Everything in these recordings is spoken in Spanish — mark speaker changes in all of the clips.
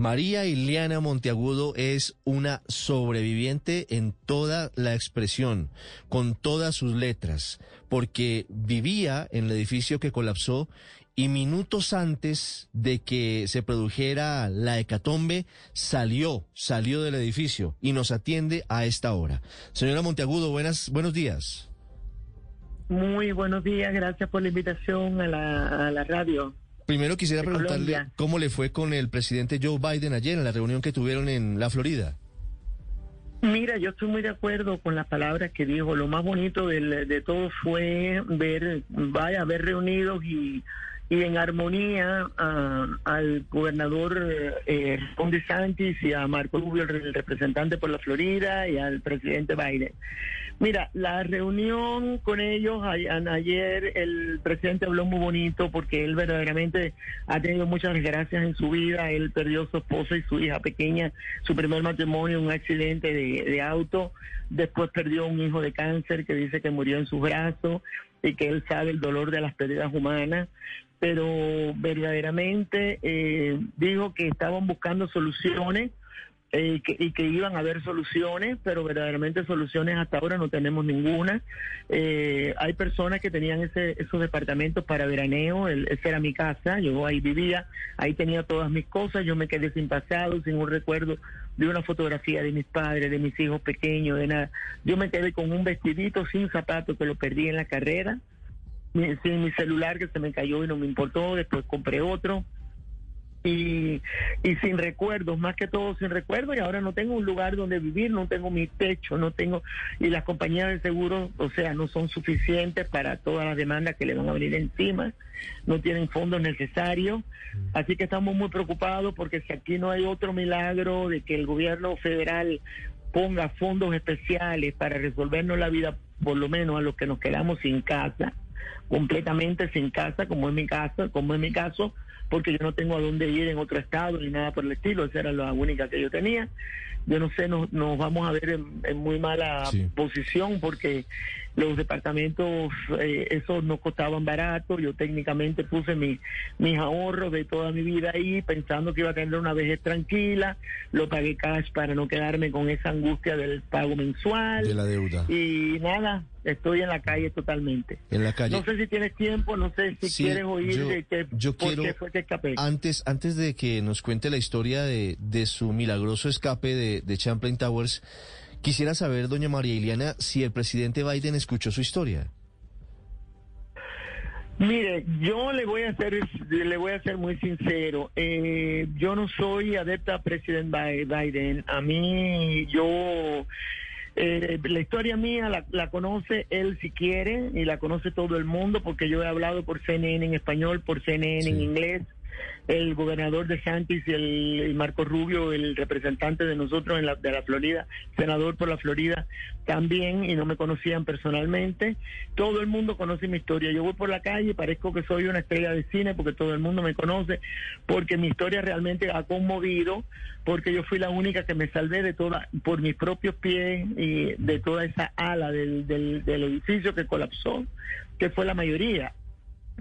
Speaker 1: María Iliana Monteagudo es una sobreviviente en toda la expresión, con todas sus letras, porque vivía en el edificio que colapsó y minutos antes de que se produjera la hecatombe salió, salió del edificio y nos atiende a esta hora. Señora Monteagudo, buenas, buenos días.
Speaker 2: Muy buenos días, gracias por la invitación a la, a la radio.
Speaker 1: Primero quisiera preguntarle
Speaker 2: Colombia.
Speaker 1: cómo le fue con el presidente Joe Biden ayer en la reunión que tuvieron en la Florida.
Speaker 2: Mira, yo estoy muy de acuerdo con las palabras que dijo. Lo más bonito de, todo fue ver, vaya, ver reunidos y, y en armonía al gobernador eh, Ron DeSantis y a Marco Rubio, el representante por la Florida, y al presidente Biden. Mira, la reunión con ellos ayer, el presidente habló muy bonito porque él verdaderamente ha tenido muchas desgracias en su vida. Él perdió su esposa y su hija pequeña, su primer matrimonio, un accidente de, de auto. Después perdió un hijo de cáncer que dice que murió en sus brazos y que él sabe el dolor de las pérdidas humanas. Pero verdaderamente eh, dijo que estaban buscando soluciones eh, y que, y que iban a haber soluciones, pero verdaderamente soluciones hasta ahora no tenemos ninguna. Eh, hay personas que tenían ese, esos departamentos para veraneo, el, esa era mi casa, yo ahí vivía, ahí tenía todas mis cosas, yo me quedé sin pasado, sin un recuerdo de una fotografía de mis padres, de mis hijos pequeños, de nada. Yo me quedé con un vestidito sin zapato que lo perdí en la carrera, sin mi celular que se me cayó y no me importó, después compré otro y, y sin recuerdos, más que todo sin recuerdos, y ahora no tengo un lugar donde vivir, no tengo mi techo, no tengo, y las compañías de seguro, o sea, no son suficientes para todas las demandas que le van a venir encima, no tienen fondos necesarios, así que estamos muy preocupados porque si aquí no hay otro milagro de que el gobierno federal ponga fondos especiales para resolvernos la vida, por lo menos a los que nos quedamos sin casa, completamente sin casa, como es mi caso, como es mi caso, porque yo no tengo a dónde ir en otro estado ni nada por el estilo, esa era la única que yo tenía. Yo no sé, nos, nos vamos a ver en, en muy mala
Speaker 1: Sí.
Speaker 2: posición porque los departamentos, eh, esos no costaban barato, yo técnicamente puse mi, mis ahorros de toda mi vida ahí pensando que iba a tener una vejez tranquila, lo pagué cash para no quedarme con esa angustia del pago mensual
Speaker 1: De la deuda.
Speaker 2: y nada, estoy en la calle totalmente.
Speaker 1: En la calle.
Speaker 2: No sé si tienes tiempo, no sé si
Speaker 1: Sí,
Speaker 2: quieres oír
Speaker 1: yo-
Speaker 2: de
Speaker 1: yo
Speaker 2: por
Speaker 1: quiero-
Speaker 2: qué fue que escapé.
Speaker 1: Antes, antes de que nos cuente la historia de, de su milagroso escape de, de Champlain Towers, quisiera saber, doña María Iliana, si el presidente Biden escuchó su historia.
Speaker 2: Mire, yo le voy a ser, le voy a ser muy sincero. Eh, yo no soy adepta a presidente Biden. A mí, yo eh, la historia mía la, la conoce él si quiere y la conoce todo el mundo porque yo he hablado por CNN en español, por CNN en inglés. El gobernador de Santis y el y Marco Rubio, el representante de nosotros en la, de la Florida, senador por la Florida, también y no me conocían personalmente. Todo el mundo conoce mi historia. Yo voy por la calle parezco que soy una estrella de cine porque todo el mundo me conoce, porque mi historia realmente ha conmovido, porque yo fui la única que me salvé de toda, por mis propios pies y de toda esa ala del, del, del edificio que colapsó, que fue la mayoría,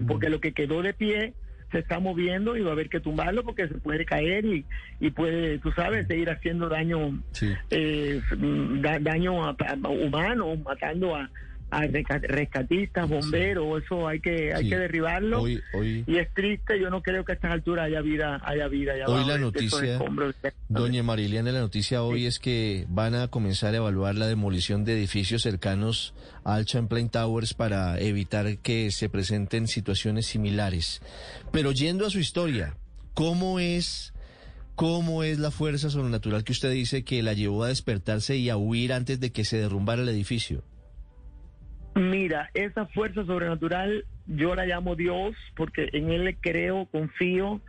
Speaker 2: porque lo que quedó de pie se está moviendo y va a haber que tumbarlo porque se puede caer y, y puede, tú sabes, seguir haciendo daño
Speaker 1: Sí.
Speaker 2: eh, da- daño a, a- humano, matando a, a resca- rescatistas, bomberos, eso hay que hay
Speaker 1: Sí.
Speaker 2: que derribarlo.
Speaker 1: Hoy, hoy,
Speaker 2: Y es triste, yo no creo que a estas alturas haya vida, haya vida. allá
Speaker 1: Hoy la noticia, doña María Iliana, la noticia hoy es que van a comenzar a evaluar la demolición de edificios cercanos al Champlain Towers para evitar que se presenten situaciones similares. Pero yendo a su historia, ¿cómo es, cómo es la fuerza sobrenatural que usted dice que la llevó a despertarse y a huir antes de que se derrumbara el edificio?
Speaker 2: Mira, esa fuerza sobrenatural yo la llamo Dios porque en Él le creo, confío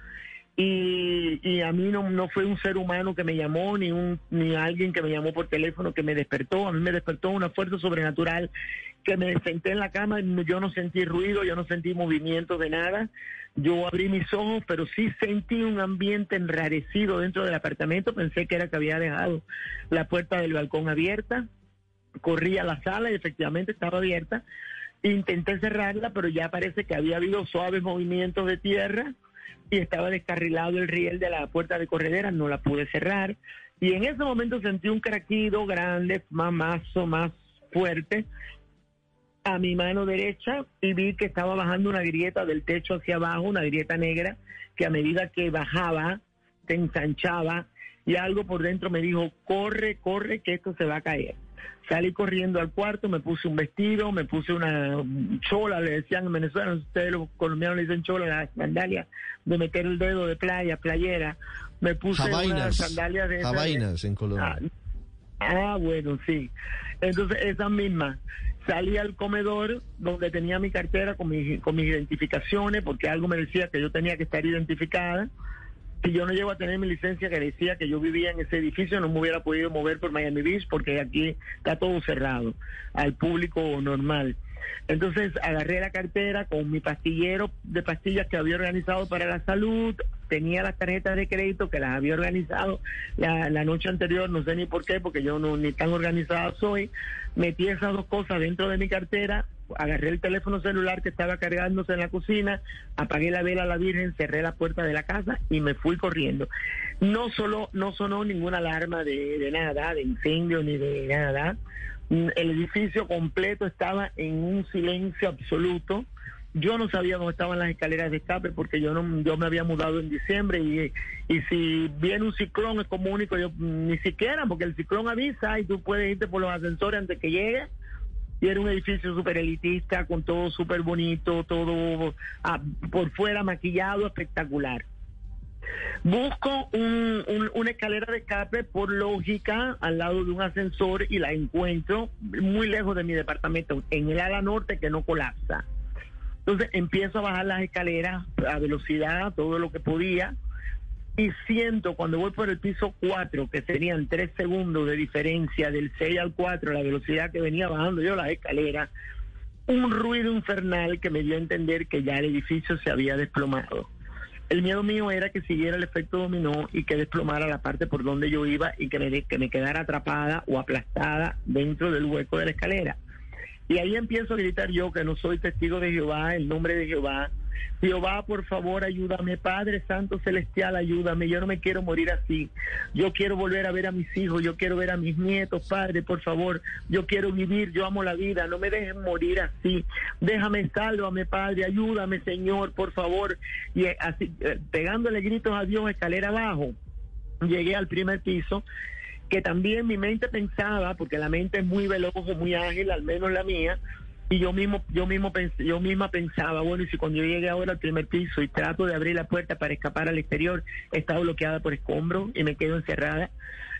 Speaker 2: y, a mí no, no fue un ser humano que me llamó ni un ni alguien que me llamó por teléfono que me despertó, a mí me despertó una fuerza sobrenatural que me senté en la cama, yo no sentí ruido, yo no sentí movimiento de nada, yo abrí mis ojos, pero sí sentí un ambiente enrarecido dentro del apartamento, pensé que era que había dejado la puerta del balcón abierta, corrí a la sala y efectivamente estaba abierta. Intenté cerrarla, pero ya parece que había habido suaves movimientos de tierra y estaba descarrilado el riel de la puerta de corredera, no la pude cerrar. Y en ese momento sentí un craquido grande, más mazo, más fuerte, a mi mano derecha y vi que estaba bajando una grieta del techo hacia abajo, una grieta negra, que a medida que bajaba, se ensanchaba y algo por dentro me dijo, corre, corre, que esto se va a caer. Salí corriendo al cuarto, me puse un vestido, me puse una chola, le decían en Venezuela, ustedes los colombianos le dicen chola, la sandalia de meter el dedo de playa, playera. Me puse una sandalia de...
Speaker 1: Jabainas en Colombia.
Speaker 2: Ah, ah, bueno, sí. Entonces, esa misma. Salí al comedor donde tenía mi cartera con, con mis identificaciones, porque algo me decía que yo tenía que estar identificada si yo no llego a tener mi licencia que decía que yo vivía en ese edificio, no me hubiera podido mover por Miami Beach porque aquí está todo cerrado al público normal. Entonces agarré la cartera con mi pastillero de pastillas que había organizado para la salud, tenía las tarjetas de crédito que las había organizado la, la noche anterior, no sé ni por qué, porque yo no ni tan organizada soy, metí esas dos cosas dentro de mi cartera, agarré el teléfono celular que estaba cargándose en la cocina, apagué la vela a la Virgen, cerré la puerta de la casa y me fui corriendo. No solo, no sonó ninguna alarma de, nada, de incendio ni de nada. El edificio completo estaba en un silencio absoluto. Yo no sabía dónde estaban las escaleras de escape porque yo no yo me había mudado en diciembre y, y si viene un ciclón es como único, yo ni siquiera porque el ciclón avisa y tú puedes irte por los ascensores antes que llegue y era un edificio súper elitista, con todo súper bonito, todo ah, por fuera maquillado, espectacular. Busco una escalera de escape por lógica al lado de un ascensor y la encuentro muy lejos de mi departamento, en el ala norte que no colapsa. Entonces empiezo a bajar las escaleras a velocidad, todo lo que podía y siento cuando voy por el piso 4, que serían 3 segundos de diferencia del 6 al 4, la velocidad que venía bajando yo las escaleras, un ruido infernal que me dio a entender que ya el edificio se había desplomado. El miedo mío era que siguiera el efecto dominó y que desplomara la parte por donde yo iba y que me, que me quedara atrapada o aplastada dentro del hueco de la escalera. Y ahí empiezo a gritar yo que no soy testigo de Jehová, el nombre de Jehová, Jehová, por favor, ayúdame. Padre Santo Celestial, ayúdame. Yo no me quiero morir así. Yo quiero volver a ver a mis hijos. Yo quiero ver a mis nietos. Padre, por favor. Yo quiero vivir. Yo amo la vida. No me dejen morir así. Déjame, sálvame, Padre. Ayúdame, Señor, por favor. Y eh, así, eh, pegándole gritos a Dios, escalera abajo. Llegué al primer piso que también mi mente pensaba, porque la mente es muy veloz, muy ágil, al menos la mía, y yo mismo yo mismo yo misma pensaba bueno y si cuando yo llegué ahora al primer piso y trato de abrir la puerta para escapar al exterior está bloqueada por escombros y me quedo encerrada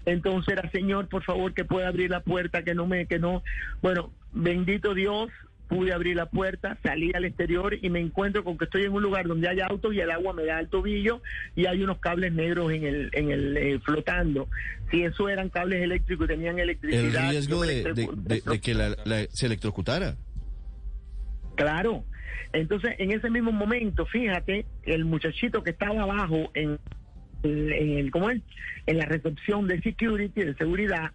Speaker 2: entonces era señor por favor que pueda abrir la puerta que no me que no bueno bendito Dios pude abrir la puerta, salí al exterior y me encuentro con que estoy en un lugar donde hay autos y el agua me da el tobillo y hay unos cables negros en el, en el eh, flotando. Si eso eran cables eléctricos y tenían electricidad.
Speaker 1: El riesgo de, que se electrocutara.
Speaker 2: Claro. Entonces, en ese mismo momento, fíjate, el muchachito que estaba abajo en, en el, ¿cómo es? En la recepción de security, de seguridad,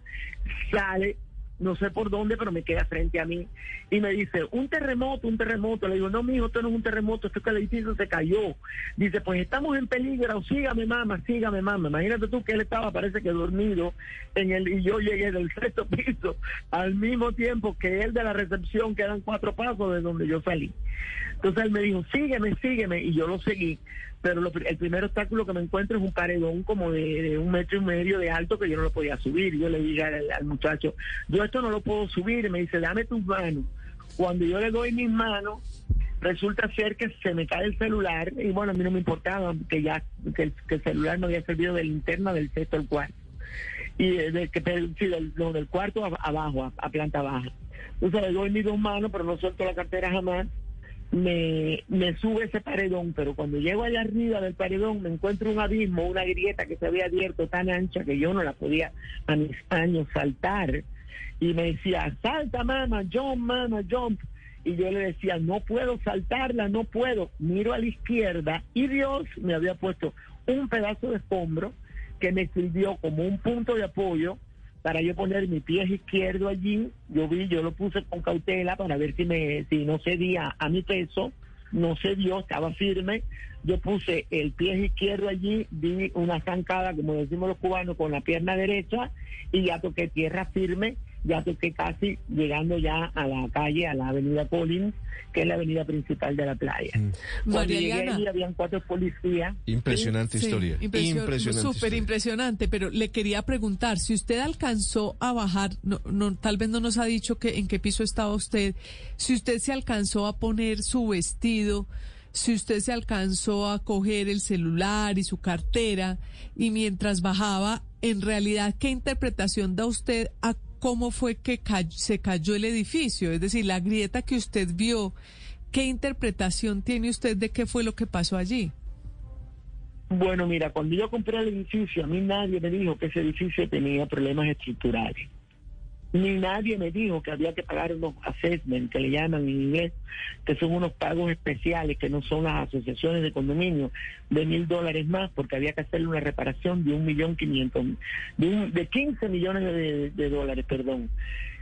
Speaker 2: sale no sé por dónde, pero me queda frente a mí y me dice, un terremoto, un terremoto. Le digo, no, mijo, esto no es un terremoto, esto es que el edificio se cayó. Dice, pues estamos en peligro, sígame, mamá, sígame, mamá. Imagínate tú que él estaba, parece que dormido, en el y yo llegué del sexto piso al mismo tiempo que él de la recepción, que eran cuatro pasos de donde yo salí. Entonces él me dijo, sígueme, sígueme, y yo lo seguí pero el primer obstáculo que me encuentro es un paredón como de, un metro y medio de alto que yo no lo podía subir. Yo le dije al, muchacho, yo esto no lo puedo subir, y me dice, dame tus manos. Cuando yo le doy mis manos, resulta ser que se me cae el celular, y bueno, a mí no me importaba que ya que el, celular no había servido de linterna del sexto al cuarto. Y de, que, sí, del, del cuarto abajo, a, planta baja. Entonces le doy mis dos manos, pero no suelto la cartera jamás me, me sube ese paredón, pero cuando llego allá arriba del paredón me encuentro un abismo, una grieta que se había abierto tan ancha que yo no la podía a mis años saltar. Y me decía, salta mamá, jump mamá, jump. Y yo le decía, no puedo saltarla, no puedo. Miro a la izquierda y Dios me había puesto un pedazo de escombro que me sirvió como un punto de apoyo para yo poner mi pie izquierdo allí, yo vi, yo lo puse con cautela para ver si me, si no cedía a mi peso, no se dio, estaba firme. Yo puse el pie izquierdo allí, di una zancada, como decimos los cubanos, con la pierna derecha y ya toqué tierra firme ya toqué casi llegando ya a la calle, a la avenida Collins, que es la avenida principal de la playa. Mm. Cuando llegué allí habían cuatro policías.
Speaker 1: Impresionante historia. impresionante.
Speaker 3: Súper impresionante, pero le quería preguntar, si usted alcanzó a bajar, no, no, tal vez no nos ha dicho que en qué piso estaba usted, si usted se alcanzó a poner su vestido, si usted se alcanzó a coger el celular y su cartera y mientras bajaba, en realidad, ¿qué interpretación da usted a cómo fue que se cayó el edificio, es decir, la grieta que usted vio, ¿qué interpretación tiene usted de qué fue lo que pasó allí?
Speaker 2: Bueno, mira, cuando yo compré el edificio, a mí nadie me dijo que ese edificio tenía problemas estructurales ni nadie me dijo que había que pagar unos assessments que le llaman en inglés, que son unos pagos especiales que no son las asociaciones de condominio de mil dólares más, porque había que hacerle una reparación de un millón quinientos, de, de 15 millones de, de dólares, perdón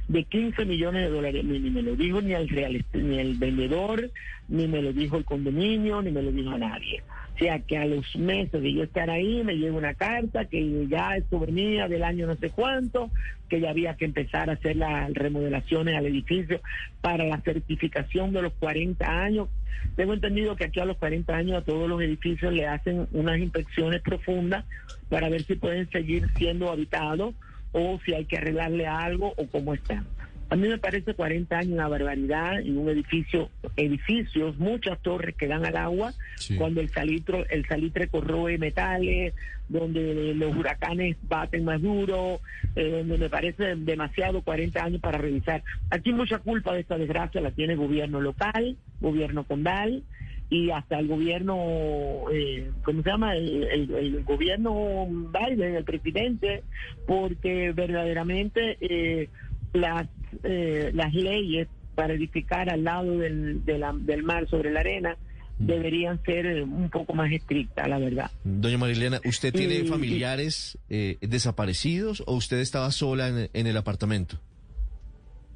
Speaker 2: de 15 millones de dólares. Ni, me lo dijo ni el, real, ni el vendedor, ni me lo dijo el condominio, ni me lo dijo a nadie. O sea que a los meses de yo estar ahí me llega una carta que ya esto venía del año no sé cuánto, que ya había que empezar a hacer las remodelaciones al edificio para la certificación de los 40 años. Tengo entendido que aquí a los 40 años a todos los edificios le hacen unas inspecciones profundas para ver si pueden seguir siendo habitados o si hay que arreglarle algo o cómo están. A mí me parece 40 años una barbaridad en un edificio, edificios, muchas torres que dan al agua, cuando el salitre, el salitre corroe metales, donde los huracanes baten más duro, eh, donde me parece demasiado 40 años para revisar. Aquí mucha culpa de esta desgracia la tiene el gobierno local, gobierno condal, y hasta el gobierno, eh, ¿cómo se llama? El, gobierno Biden, el presidente, porque verdaderamente eh, las, eh, las leyes para edificar al lado del, del mar sobre la arena mm. deberían ser un poco más estrictas, la verdad.
Speaker 1: Doña Marilena, ¿usted tiene familiares desaparecidos o usted estaba sola en, en el apartamento?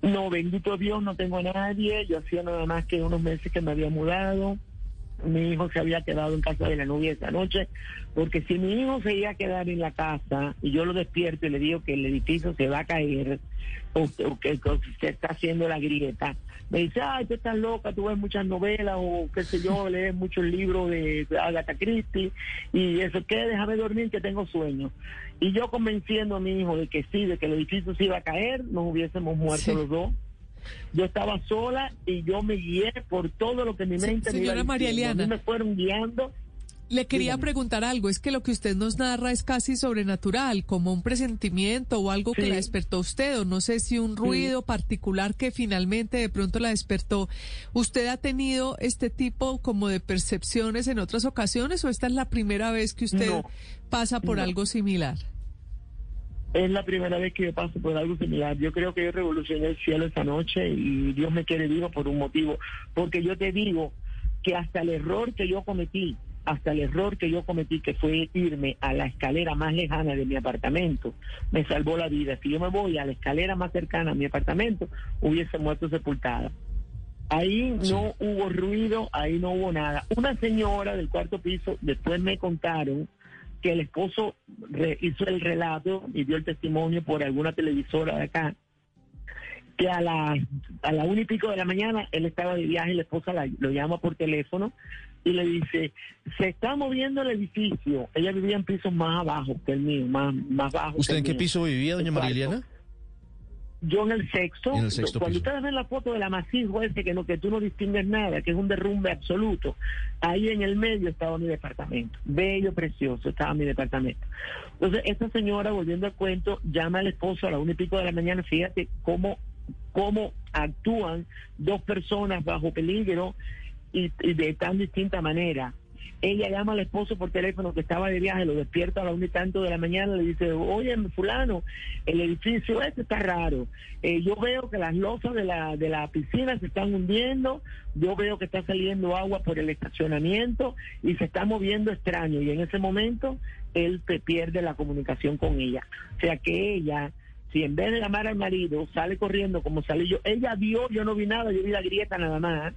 Speaker 2: No, bendito Dios, no tengo a nadie. Yo hacía nada más que unos meses que me había mudado mi hijo se había quedado en casa de la novia esa noche, porque si mi hijo se iba a quedar en la casa y yo lo despierto y le digo que el edificio se va a caer o, que, se está haciendo la grieta, me dice, ay, tú estás loca, tú ves muchas novelas o qué sé yo, lees muchos libros de Agatha Christie y eso, ¿qué? Déjame dormir que tengo sueño. Y yo convenciendo a mi hijo de que sí, de que el edificio se iba a caer, nos hubiésemos muerto los dos. Yo estaba sola y yo me guié por todo lo que mi mente
Speaker 3: señora
Speaker 2: me
Speaker 3: María Eliana,
Speaker 2: me fueron guiando.
Speaker 3: Le quería preguntar algo, es que lo que usted nos narra es casi sobrenatural, como un presentimiento o algo que la despertó usted, o no sé si un ruido particular que finalmente de pronto la despertó. ¿Usted ha tenido este tipo como de percepciones en otras ocasiones o esta es la primera vez que usted pasa por algo similar?
Speaker 2: Es la primera vez que yo paso por algo similar. Yo creo que yo revolucioné el cielo esta noche y Dios me quiere vivo por un motivo. Porque yo te digo que hasta el error que yo cometí, hasta el error que yo cometí, que fue irme a la escalera más lejana de mi apartamento, me salvó la vida. Si yo me voy a la escalera más cercana a mi apartamento, hubiese muerto sepultada. Ahí no hubo ruido, ahí no hubo nada. Una señora del cuarto piso, después me contaron que el esposo hizo el relato y dio el testimonio por alguna televisora de acá, que a la, a la una y pico de la mañana él estaba de viaje y la esposa lo llama por teléfono y le dice, se está moviendo el edificio. Ella vivía en pisos más abajo que el mío, más, más bajo.
Speaker 1: ¿Usted en qué piso vivía, doña Mariliana?
Speaker 2: Yo en el sexto, cuando ustedes ven la foto del amasijo ese que no que tú no distingues nada, que es un derrumbe absoluto, ahí en el medio estaba mi departamento, bello, precioso, estaba mi departamento. Entonces, esta señora, volviendo al cuento, llama al esposo a la una y pico de la mañana, fíjate cómo, cómo actúan dos personas bajo peligro y de tan distinta manera. Ella llama al esposo por teléfono que estaba de viaje, lo despierta a la una y tanto de la mañana, le dice, oye, fulano, el edificio este está raro. Eh, yo veo que las losas de la, de la piscina se están hundiendo, yo veo que está saliendo agua por el estacionamiento y se está moviendo extraño. Y en ese momento él pierde la comunicación con ella. O sea que ella si en vez de llamar al marido sale corriendo como salí yo, ella vio, yo no vi nada, yo vi la grieta nada más,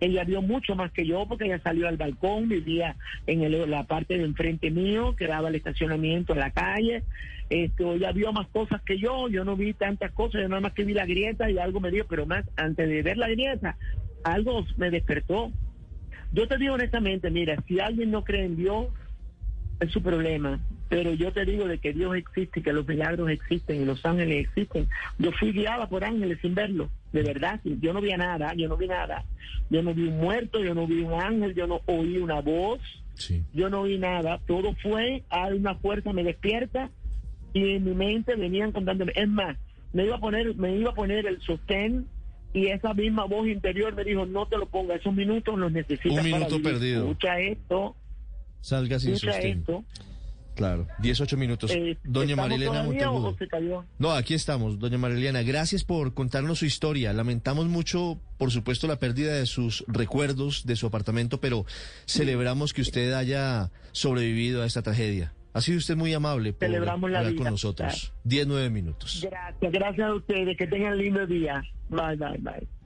Speaker 2: Ella vio mucho más que yo porque ella salió al balcón, vivía en el- la parte de enfrente mío, que daba el estacionamiento en la calle. Esto, ella vio más cosas que yo, yo no vi tantas cosas, yo nada más que vi la grieta y algo me dio, pero más antes de ver la grieta, algo me despertó. Yo te digo honestamente, mira, si alguien no cree en Dios, es su problema. Pero yo te digo de que Dios existe, que los milagros existen y los ángeles existen. Yo fui guiada por ángeles sin verlo, de verdad. Yo no vi nada, yo no vi nada. Yo no vi un muerto, yo no vi un ángel, yo no oí una voz,
Speaker 1: Sí.
Speaker 2: yo no vi nada. Todo fue, hay una fuerza me despierta y en mi mente venían contándome. Es más, me iba a poner, me iba a poner el sostén y esa misma voz interior me dijo, no te lo pongas, esos minutos los necesitas.
Speaker 1: Un
Speaker 2: para
Speaker 1: minuto
Speaker 2: vivir.
Speaker 1: perdido.
Speaker 2: Escucha esto,
Speaker 1: Salga sin
Speaker 2: escucha
Speaker 1: sostén.
Speaker 2: esto.
Speaker 1: Claro, 18 minutos.
Speaker 2: Eh,
Speaker 1: Doña
Speaker 2: ¿estamos
Speaker 1: Marilena Monteagudo. No, aquí estamos, doña Marilena. Gracias por contarnos su historia. Lamentamos mucho, por supuesto, la pérdida de sus recuerdos, de su apartamento, pero celebramos que usted haya sobrevivido a esta tragedia. Ha sido usted muy amable por
Speaker 2: Celebramos la
Speaker 1: hablar
Speaker 2: vida,
Speaker 1: con nosotros. 10, 9 minutos.
Speaker 2: Gracias, gracias a ustedes. Que tengan lindo día. Bye, bye, bye.